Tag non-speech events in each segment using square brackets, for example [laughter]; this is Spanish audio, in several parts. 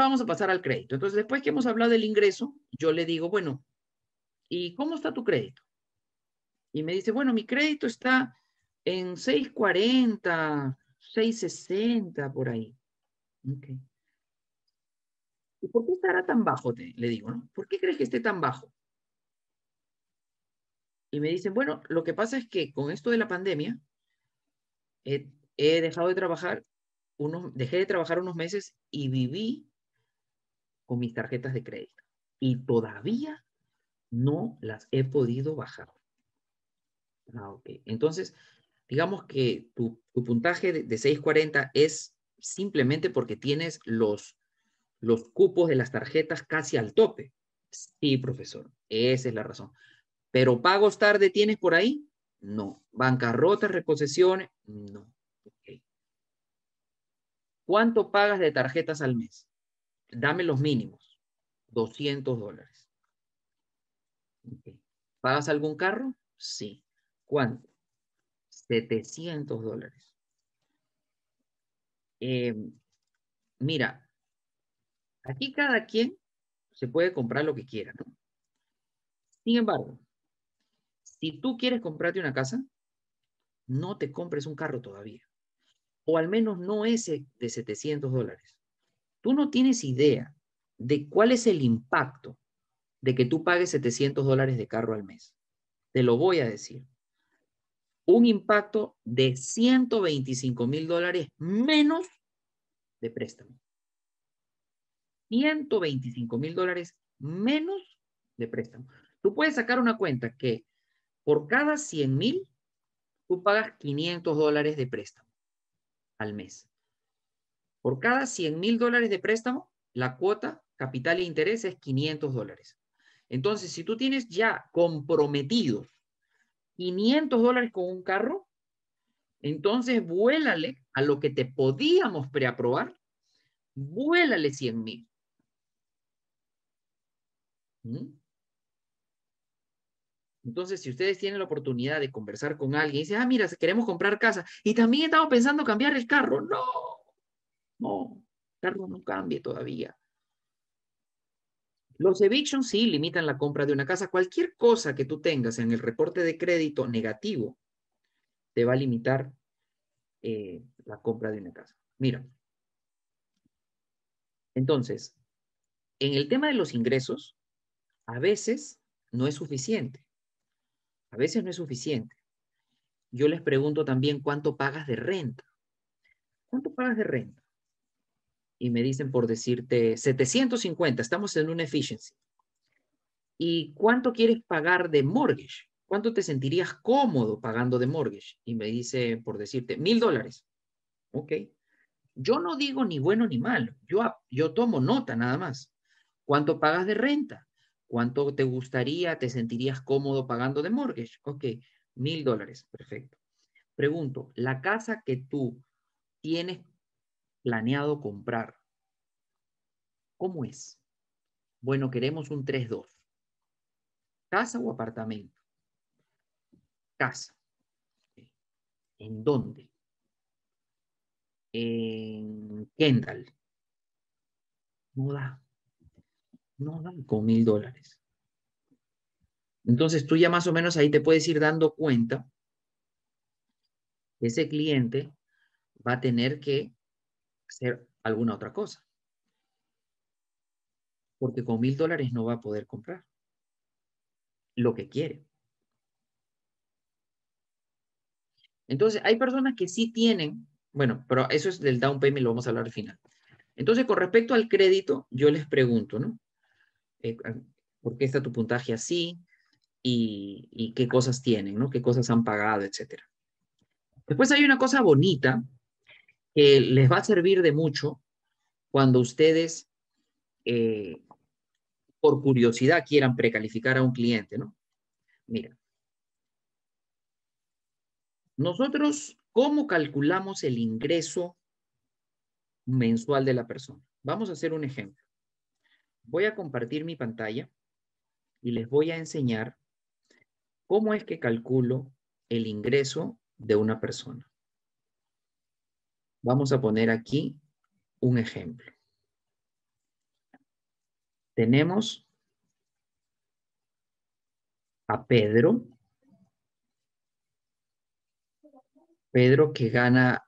Vamos a pasar al crédito. Entonces, después que hemos hablado del ingreso, yo le digo, bueno, ¿y cómo está tu crédito? Y me dice, bueno, mi crédito está en 640, 660, por ahí. ¿Y por qué estará tan bajo? le digo, ¿no? ¿Por qué crees que esté tan bajo? Y me dicen, bueno, lo que pasa es que con esto de la pandemia, he, dejado de trabajar, unos, dejé de trabajar unos meses y viví con mis tarjetas de crédito. Y todavía no las he podido bajar. Ah, ok. Entonces, digamos que tu, puntaje de, de, 640 es simplemente porque tienes los los cupos de las tarjetas casi al tope. Sí, profesor, esa es la razón. Pero pagos tarde tienes por ahí? No. Bancarrotas, reposiciones? No. ¿Cuánto pagas de tarjetas al mes? Dame los mínimos. 200 dólares. ¿Pagas algún carro? Sí. ¿Cuánto? 700 dólares. Eh, mira, Aquí cada quien se puede comprar lo que quiera. Sin embargo, si tú quieres comprarte una casa, no te compres un carro todavía. O al menos no ese de 700 dólares. Tú no tienes idea de cuál es el impacto de que tú pagues 700 dólares de carro al mes. Te lo voy a decir. Un impacto de 125 mil dólares menos de préstamo. 125 mil dólares menos de préstamo. Tú puedes sacar una cuenta que por cada 100 mil, tú pagas 500 dólares de préstamo al mes. Por cada 100 mil dólares de préstamo, la cuota capital e interés es 500 dólares. Entonces, si tú tienes ya comprometidos 500 dólares con un carro, entonces vuélale a lo que te podíamos preaprobar, vuélale 100 mil. Entonces, si ustedes tienen la oportunidad de conversar con alguien y dicen, ah, mira, queremos comprar casa y también estamos pensando cambiar el carro, no, no, el carro no cambie todavía. Los evictions sí limitan la compra de una casa. Cualquier cosa que tú tengas en el reporte de crédito negativo te va a limitar eh, la compra de una casa. Mira. Entonces, en el tema de los ingresos, a veces no es suficiente. A veces no es suficiente. Yo les pregunto también cuánto pagas de renta. ¿Cuánto pagas de renta? Y me dicen por decirte 750, estamos en una efficiency. ¿Y cuánto quieres pagar de mortgage? ¿Cuánto te sentirías cómodo pagando de mortgage? Y me dice por decirte mil dólares. Ok. Yo no digo ni bueno ni malo. Yo, yo tomo nota nada más. ¿Cuánto pagas de renta? ¿Cuánto te gustaría, te sentirías cómodo pagando de mortgage? Ok, mil dólares, perfecto. Pregunto, la casa que tú tienes planeado comprar, ¿cómo es? Bueno, queremos un 3-2. ¿Casa o apartamento? Casa. ¿En dónde? En Kendall. No da no dan con mil dólares. Entonces tú ya más o menos ahí te puedes ir dando cuenta que ese cliente va a tener que hacer alguna otra cosa. Porque con mil dólares no va a poder comprar lo que quiere. Entonces, hay personas que sí tienen, bueno, pero eso es del down payment, lo vamos a hablar al final. Entonces, con respecto al crédito, yo les pregunto, ¿no? Eh, por qué está tu puntaje así y, qué cosas tienen, ¿no? Qué cosas han pagado, etcétera. Después hay una cosa bonita que les va a servir de mucho cuando ustedes, eh, por curiosidad, quieran precalificar a un cliente, ¿no? Mira, nosotros, ¿cómo calculamos el ingreso mensual de la persona? Vamos a hacer un ejemplo. Voy a compartir mi pantalla y les voy a enseñar cómo es que calculo el ingreso de una persona. Vamos a poner aquí un ejemplo. tenemos a Pedro. Pedro que gana,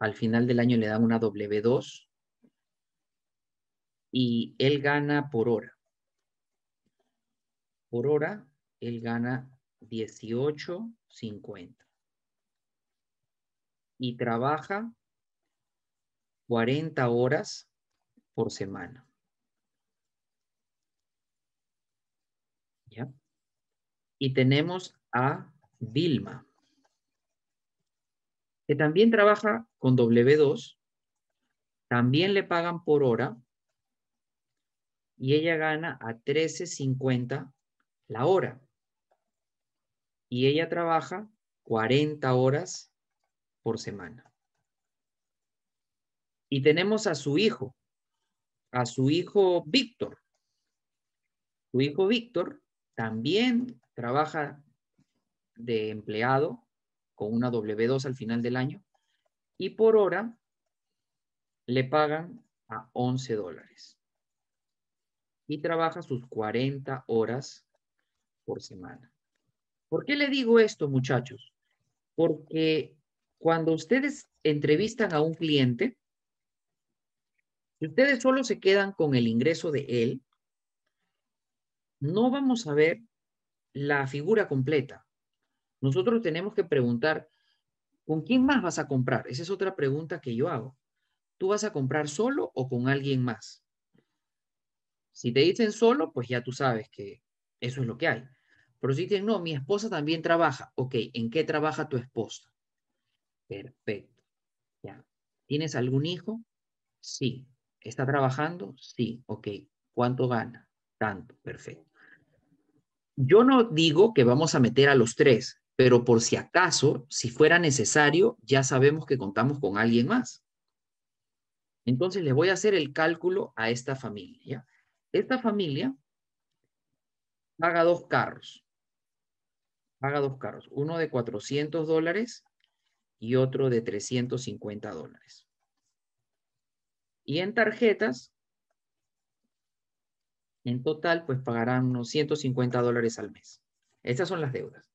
al final del año le dan una W2 y él gana por hora. Por hora, él gana 18.50 y trabaja 40 horas por semana. ¿Ya? Y tenemos a Vilma, que también trabaja con W2, también le pagan por hora y ella gana a 13.50 la hora. Y ella trabaja 40 horas por semana. Y tenemos a su hijo, a su hijo Víctor. Su hijo Víctor también trabaja de empleado con una W2 al final del año y por hora le pagan a 11 dólares. Y trabaja sus 40 horas por semana. ¿Por qué le digo esto, muchachos? Porque cuando ustedes entrevistan a un cliente, si ustedes solo se quedan con el ingreso de él, no vamos a ver la figura completa. Nosotros tenemos que preguntar, ¿con quién más vas a comprar? Esa es otra pregunta que yo hago. ¿Tú vas a comprar solo o con alguien más? Si te dicen solo, pues ya tú sabes que eso es lo que hay. Pero si dicen, no, mi esposa también trabaja. Ok, ¿en qué trabaja tu esposa? Perfecto. Ya. ¿Tienes algún hijo? Sí. ¿Está trabajando? Sí. Ok. ¿Cuánto gana? Tanto. Perfecto. Yo no digo que vamos a meter a los tres, pero por si acaso, si fuera necesario, ya sabemos que contamos con alguien más. Entonces le voy a hacer el cálculo a esta familia. Esta familia paga dos carros. Paga dos carros. Uno de 400 dólares y otro de 350 dólares. Y en tarjetas, en total, pues pagarán unos 150 dólares al mes. Estas son las deudas.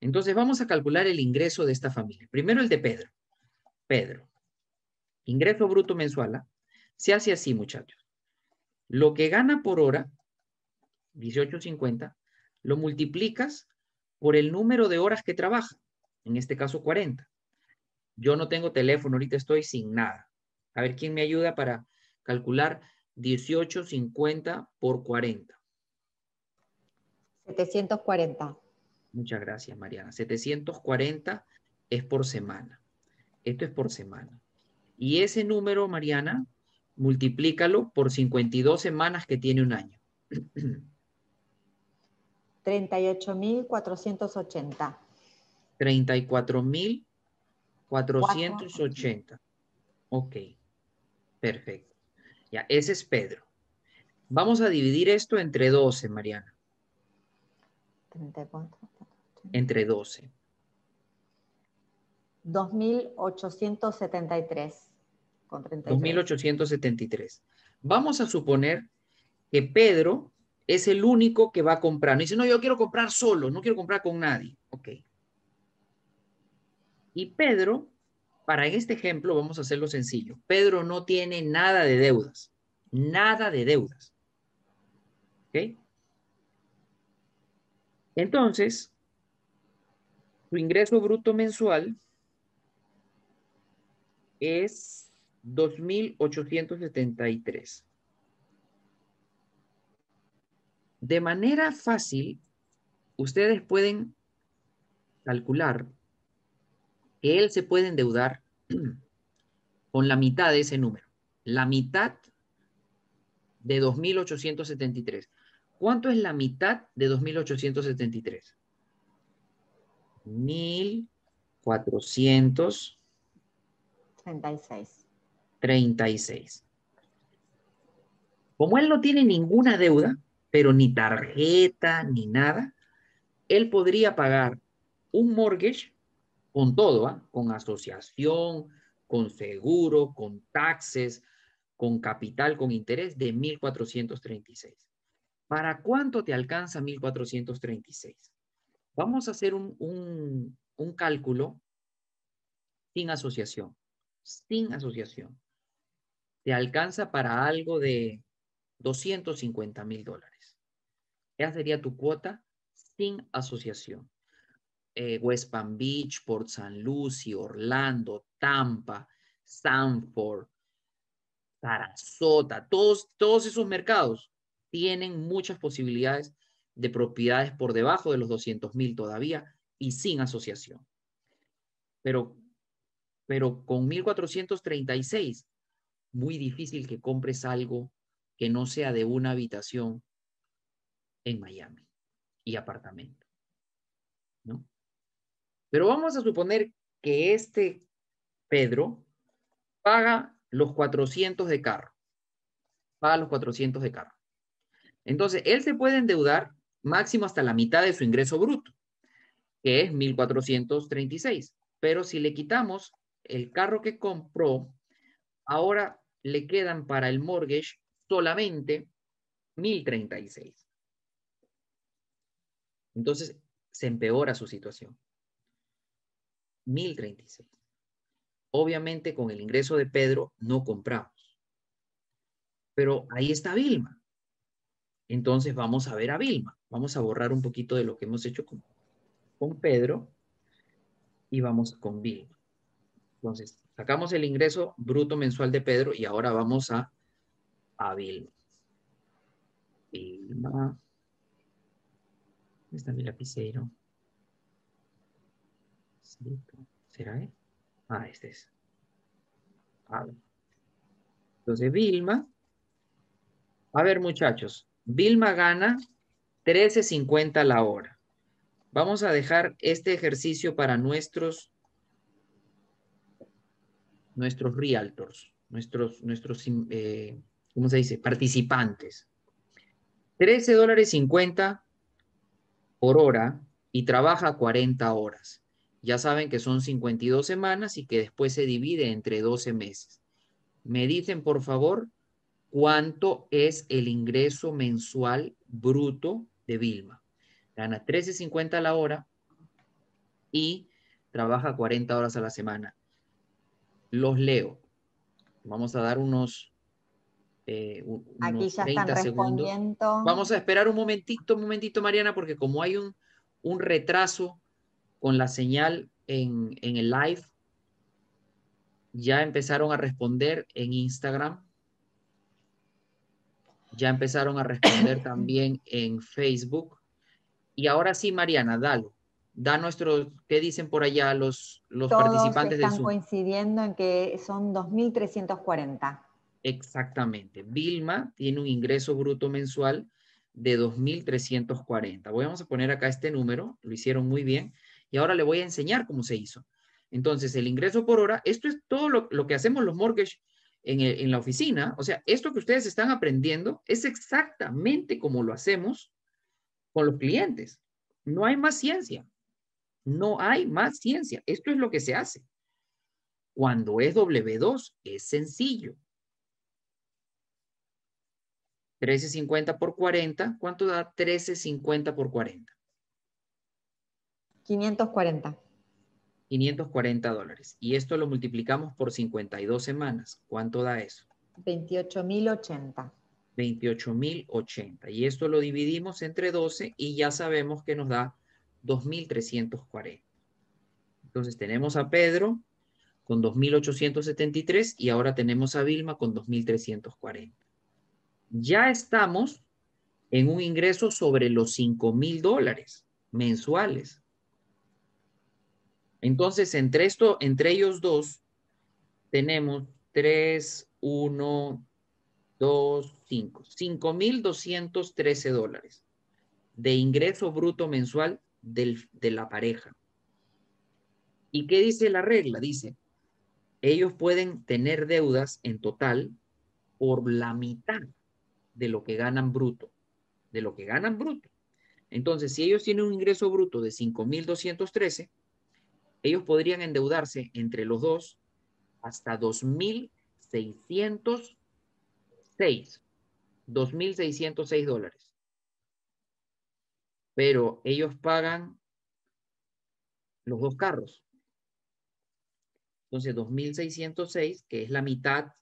Entonces vamos a calcular el ingreso de esta familia. Primero el de Pedro. Pedro. Ingreso bruto mensual. ¿ah? Se hace así, muchachos. Lo que gana por hora, 18.50, lo multiplicas por el número de horas que trabaja. En este caso, 40. Yo no tengo teléfono, ahorita estoy sin nada. A ver quién me ayuda para calcular 18.50 por 40. 740. Muchas gracias, Mariana. 740 es por semana. Esto es por semana. Y ese número, Mariana, multiplícalo por 52 semanas que tiene un año. [clears throat] 38.480. 34.480. Ok, perfecto. Ya, ese es Pedro. Vamos a dividir esto entre 12, Mariana. 34. Entre 12. 2.873. 2.873. Vamos a suponer que Pedro es el único que va a comprar. No dice, no, yo quiero comprar solo, no quiero comprar con nadie. Ok. Y Pedro, para este ejemplo, vamos a hacerlo sencillo. Pedro no tiene nada de deudas. Nada de deudas. ¿Ok? Entonces, su ingreso bruto mensual es 2.873. De manera fácil, ustedes pueden calcular que él se puede endeudar [clears throat] con la mitad de ese número. La mitad de 2.873. ¿Cuánto es la mitad de 2.873? 1.436. 36. Como él no tiene ninguna deuda, pero ni tarjeta ni nada, él podría pagar un mortgage con todo, con asociación, con seguro, con taxes, con capital, con interés de 1.436. ¿Para cuánto te alcanza 1436? Vamos a hacer un, un cálculo sin asociación. Sin asociación. Te alcanza para algo de 250 mil dólares. Esa sería tu cuota sin asociación. Eh, West Palm Beach, Port San Lucie, Orlando, Tampa, Sanford, Sarasota, todos, todos esos mercados tienen muchas posibilidades de propiedades por debajo de los 200 mil todavía y sin asociación. Pero, pero con 1436, muy difícil que compres algo que no sea de una habitación en Miami y apartamento. ¿No? Pero vamos a suponer que este Pedro paga los 400 de carro. Paga los 400 de carro. Entonces, él se puede endeudar máximo hasta la mitad de su ingreso bruto, que es 1.436. Pero si le quitamos el carro que compró, ahora le quedan para el mortgage solamente 1.036. Entonces, se empeora su situación. 1036. Obviamente con el ingreso de Pedro no compramos. Pero ahí está Vilma. Entonces vamos a ver a Vilma. Vamos a borrar un poquito de lo que hemos hecho con, con Pedro y vamos con Vilma. Entonces, sacamos el ingreso bruto mensual de Pedro y ahora vamos a, a Vilma. Vilma. ¿Dónde está mi lapicero? ¿Será él? Ah, este es. A. Entonces, Vilma. A ver, muchachos. Vilma gana 13.50 la hora. Vamos a dejar este ejercicio para nuestros nuestros realtors, nuestros, nuestros eh, ¿cómo se dice? Participantes. 13 dólares 50 por hora y trabaja 40 horas. Ya saben que son 52 semanas y que después se divide entre 12 meses. Me dicen, por favor, cuánto es el ingreso mensual bruto de Vilma. Gana 13.50 a la hora y trabaja 40 horas a la semana. Los leo. Vamos a dar unos, eh, Aquí ya 30 están segundos. Vamos a esperar un momentito, un momentito, Mariana, porque como hay un, un retraso con la señal en, el live. Ya empezaron a responder en Instagram. Ya empezaron a responder [coughs] también en Facebook. Y ahora sí, Mariana, dalo. Da nuestro, ¿qué dicen por allá los, los participantes están coincidiendo en que son 2.340. Exactamente. Vilma tiene un ingreso bruto mensual de 2.340. Voy a poner acá este número, lo hicieron muy bien y ahora le voy a enseñar cómo se hizo. Entonces, el ingreso por hora, esto es todo lo, que hacemos los mortgage en, en, la oficina. O sea, esto que ustedes están aprendiendo es exactamente como lo hacemos con los clientes. No hay más ciencia. No hay más ciencia. Esto es lo que se hace. Cuando es W2, es sencillo. 1350 por 40, ¿cuánto da 1350 por 40? 540. 540 dólares. Y esto lo multiplicamos por 52 semanas. ¿Cuánto da eso? 28.080. 28.080. Y esto lo dividimos entre 12 y ya sabemos que nos da 2.340. Entonces tenemos a Pedro con 2.873 y ahora tenemos a Vilma con 2.340. Ya estamos en un ingreso sobre los 5.000 dólares mensuales. Entonces, entre, esto, entre ellos dos, tenemos 3, 1, 2, 5. 5.213 dólares de ingreso bruto mensual de la pareja. ¿Y qué dice la regla? Dice, ellos pueden tener deudas en total por la mitad de lo que ganan bruto, de lo que ganan bruto. Entonces, si ellos tienen un ingreso bruto de 5.213, ellos podrían endeudarse entre los dos hasta 2.606, 2.606 dólares. pero ellos pagan los dos carros. Entonces, 2.606, que es la mitad,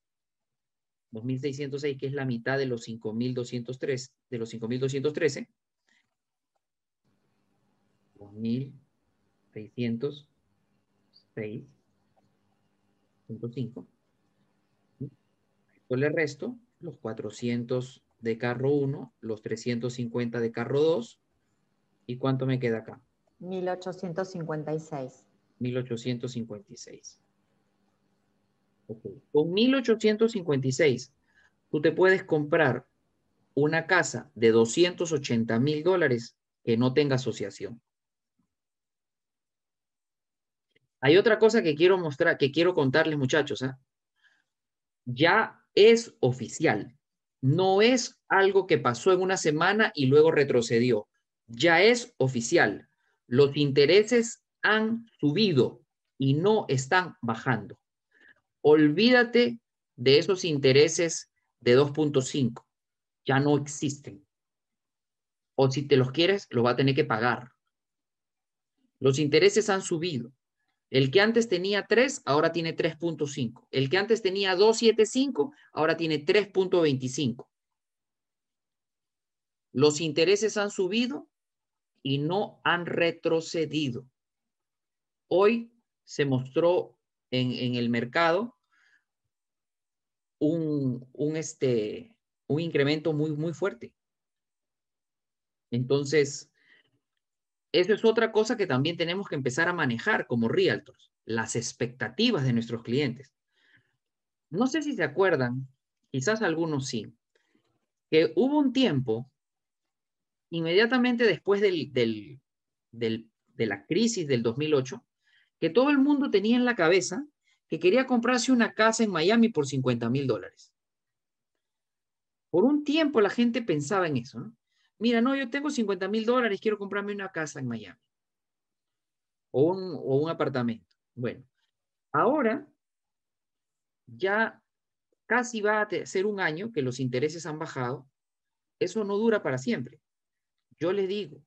2.606, que es la mitad de los 5.203, de los 5.213, 2.606.5. Esto le resto los 400 de carro 1, los 350 de carro 2. ¿Y cuánto me queda acá? 1856. 1856. Con 1856, tú te puedes comprar una casa de 280 mil dólares que no tenga asociación. Hay otra cosa que quiero mostrar, que quiero contarles, muchachos. ¿ah? Ya es oficial. No es algo que pasó en una semana y luego retrocedió. Ya es oficial. Los intereses han subido y no están bajando. Olvídate de esos intereses de 2.5. Ya no existen. O si te los quieres, lo va a tener que pagar. Los intereses han subido. El que antes tenía 3, ahora tiene 3.5. El que antes tenía 2.75, ahora tiene 3.25. Los intereses han subido y no han retrocedido. Hoy se mostró en, en el mercado un, un, este, un incremento muy, muy fuerte. Entonces, eso es otra cosa que también tenemos que empezar a manejar como realtors, las expectativas de nuestros clientes. No sé si se acuerdan, quizás algunos sí, que hubo un tiempo, inmediatamente después del, de la crisis del 2008, que todo el mundo tenía en la cabeza que quería comprarse una casa en Miami por 50 mil dólares. Por un tiempo la gente pensaba en eso. ¿no? Mira, no, yo tengo 50 mil dólares, quiero comprarme una casa en Miami. O un, o un apartamento. Bueno, ahora ya casi va a ser un año que los intereses han bajado. Eso no dura para siempre. Yo les digo,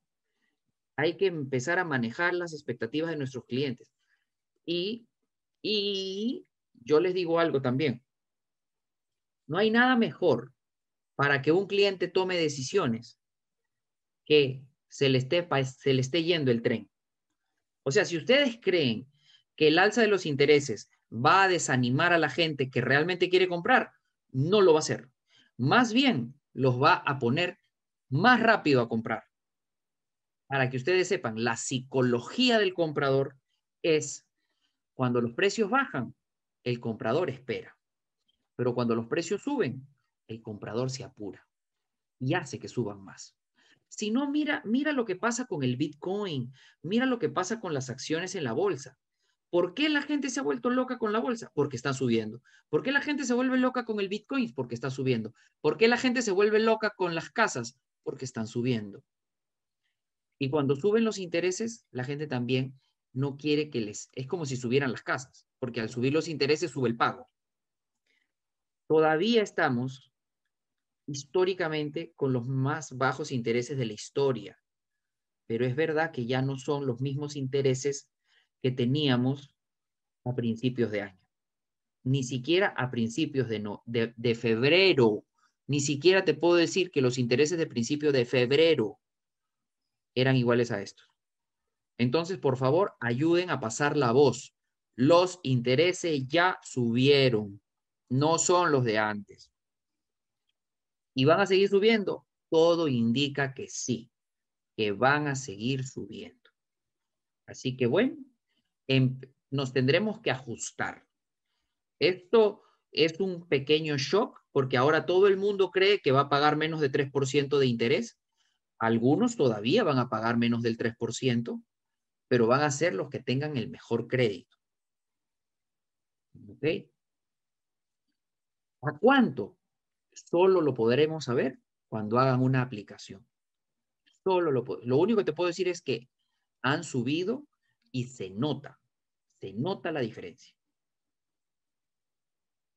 hay que empezar a manejar las expectativas de nuestros clientes. Y y yo les digo algo también. No hay nada mejor para que un cliente tome decisiones que se le esté, se le esté yendo el tren. O sea, si ustedes creen que el alza de los intereses va a desanimar a la gente que realmente quiere comprar, no lo va a hacer. Más bien, los va a poner más rápido a comprar. Para que ustedes sepan, la psicología del comprador es cuando los precios bajan, el comprador espera. Pero cuando los precios suben, el comprador se apura y hace que suban más. Si no, mira, mira lo que pasa con el Bitcoin, mira lo que pasa con las acciones en la bolsa. ¿Por qué la gente se ha vuelto loca con la bolsa? Porque está subiendo. ¿Por qué la gente se vuelve loca con el Bitcoin? Porque está subiendo. ¿Por qué la gente se vuelve loca con las casas? Porque están subiendo. Y cuando suben los intereses, la gente también no quiere que les... Es como si subieran las casas, porque al subir los intereses sube el pago. Todavía estamos históricamente con los más bajos intereses de la historia, pero es verdad que ya no son los mismos intereses que teníamos a principios de año. Ni siquiera a principios de, febrero. Ni siquiera te puedo decir que los intereses de principio de febrero eran iguales a estos. Entonces, por favor, ayuden a pasar la voz. Los intereses ya subieron, no son los de antes. ¿Y van a seguir subiendo? Todo indica que sí, que van a seguir subiendo. Así que bueno, em, nos tendremos que ajustar. Esto es un pequeño shock porque ahora todo el mundo cree que va a pagar menos de 3% de interés. Algunos todavía van a pagar menos del 3%, pero van a ser los que tengan el mejor crédito. ¿Ok? ¿A cuánto? Solo lo podremos saber cuando hagan una aplicación. Solo lo, lo único que te puedo decir es que han subido y se nota, se nota la diferencia.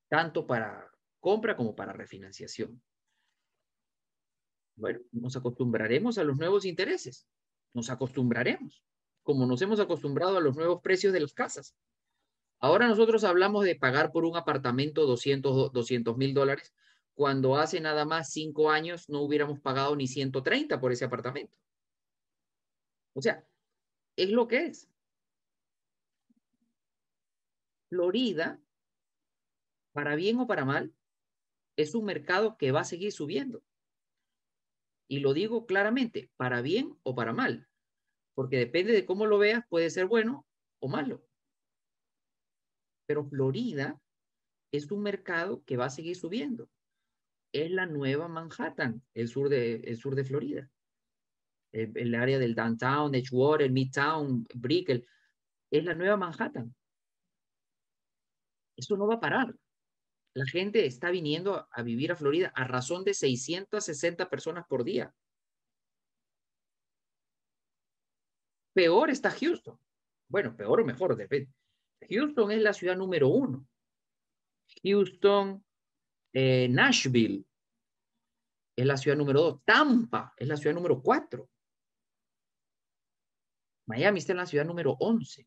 Tanto para compra como para refinanciación. Bueno, nos acostumbraremos a los nuevos intereses. nos acostumbraremos, como nos hemos acostumbrado a los nuevos precios de las casas. Ahora nosotros hablamos de pagar por un apartamento 200 mil dólares, cuando hace nada más cinco años no hubiéramos pagado ni 130 por ese apartamento. O sea, es lo que es. Florida, para bien o para mal, es un mercado que va a seguir subiendo. Y lo digo claramente, para bien o para mal, porque depende de cómo lo veas, puede ser bueno o malo. Pero Florida es un mercado que va a seguir subiendo. Es la nueva Manhattan, el sur de, el sur de Florida. El, área del downtown, Edgewater, Midtown, Brickell, es la nueva Manhattan. Eso no va a parar. La gente está viniendo a vivir a Florida a razón de 660 personas por día. Peor está Houston. Bueno, peor o mejor, depende. Houston es la ciudad número uno. Houston, eh, Nashville es la ciudad número dos. Tampa es la ciudad número cuatro. Miami está en la ciudad número once.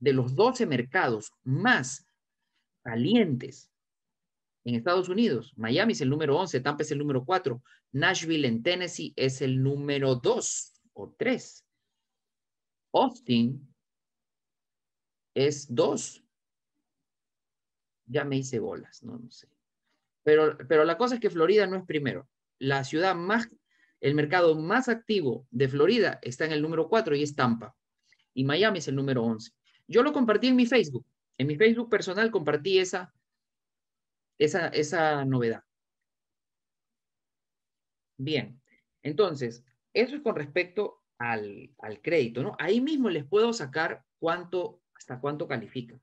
De los 12 mercados más calientes en Estados Unidos, Miami es el número 11, Tampa es el número 4, Nashville en Tennessee es el número 2 o 3. Austin es 2. Ya me hice bolas, no, no sé. Pero, pero la cosa es que Florida no es primero. La ciudad más, el mercado más activo de Florida está en el número 4 y es Tampa. Y Miami es el número 11. Yo lo compartí en mi Facebook. En mi Facebook personal compartí esa, esa, esa novedad. Bien, entonces, eso es con respecto al, al, crédito, ¿no? Ahí mismo les puedo sacar cuánto, hasta cuánto califica.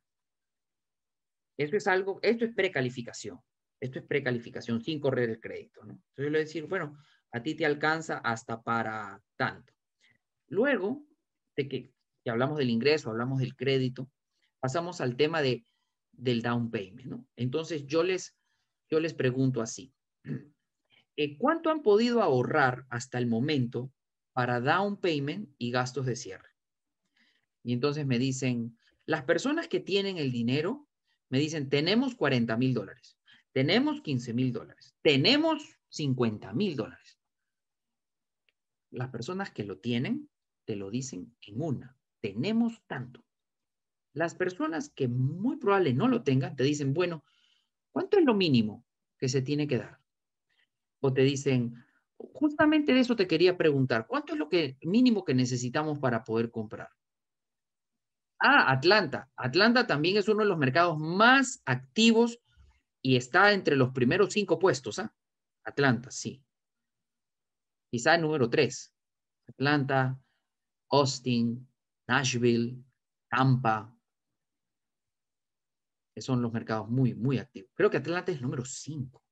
Eso es algo, esto es precalificación. Esto es precalificación sin correr el crédito, ¿no? Entonces yo le voy a decir, bueno, a ti te alcanza hasta para tanto. Luego de que, que hablamos del ingreso, hablamos del crédito, pasamos al tema de, del down payment. Entonces yo les, yo les pregunto así, [clears throat] eh, ¿cuánto han podido ahorrar hasta el momento para down payment y gastos de cierre? Y entonces me dicen, las personas que tienen el dinero, me dicen, tenemos 40 mil dólares, tenemos 15 mil dólares, tenemos 50 mil dólares. Las personas que lo tienen, te lo dicen en una, tenemos tanto. Las personas que muy probable no lo tengan te dicen, bueno, ¿cuánto es lo mínimo que se tiene que dar? O te dicen, justamente de eso te quería preguntar, ¿cuánto es lo que mínimo que necesitamos para poder comprar? Ah, Atlanta. Atlanta también es uno de los mercados más activos y está entre los primeros cinco puestos. ¿ah? Atlanta, sí. Quizá el número tres. Atlanta, Austin, Nashville, Tampa, son los mercados muy, muy activos. Creo que Atlanta es número 5.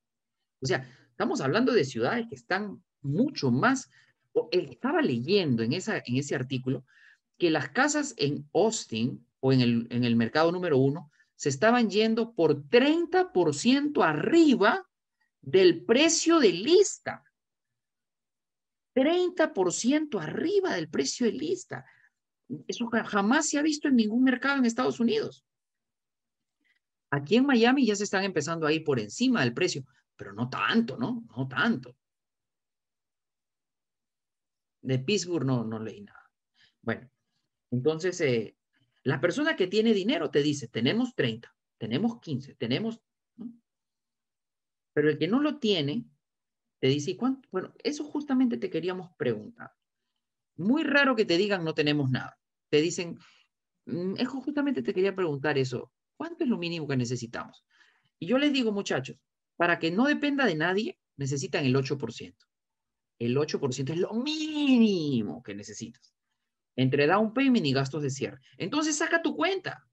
O sea, estamos hablando de ciudades que están mucho más... Estaba leyendo en, esa, en ese artículo que las casas en Austin o en el, en el mercado número uno se estaban yendo por 30% arriba del precio de lista. 30% arriba del precio de lista. Eso jamás se ha visto en ningún mercado en Estados Unidos. Aquí en Miami ya se están empezando a ir por encima del precio, pero no tanto, ¿no? No tanto. De Pittsburgh no, no leí nada. Bueno, entonces, eh, la persona que tiene dinero te dice, tenemos 30, tenemos 15, tenemos... Pero el que no lo tiene, te dice, ¿cuánto? Bueno, eso justamente te queríamos preguntar. Muy raro que te digan, no tenemos nada. Te dicen, mm, eso justamente te quería preguntar eso. ¿Cuánto es lo mínimo que necesitamos? Y yo les digo, muchachos, para que no dependa de nadie, necesitan el 8%. El 8% es lo mínimo que necesitas. Entre down payment y gastos de cierre. Entonces saca tu cuenta.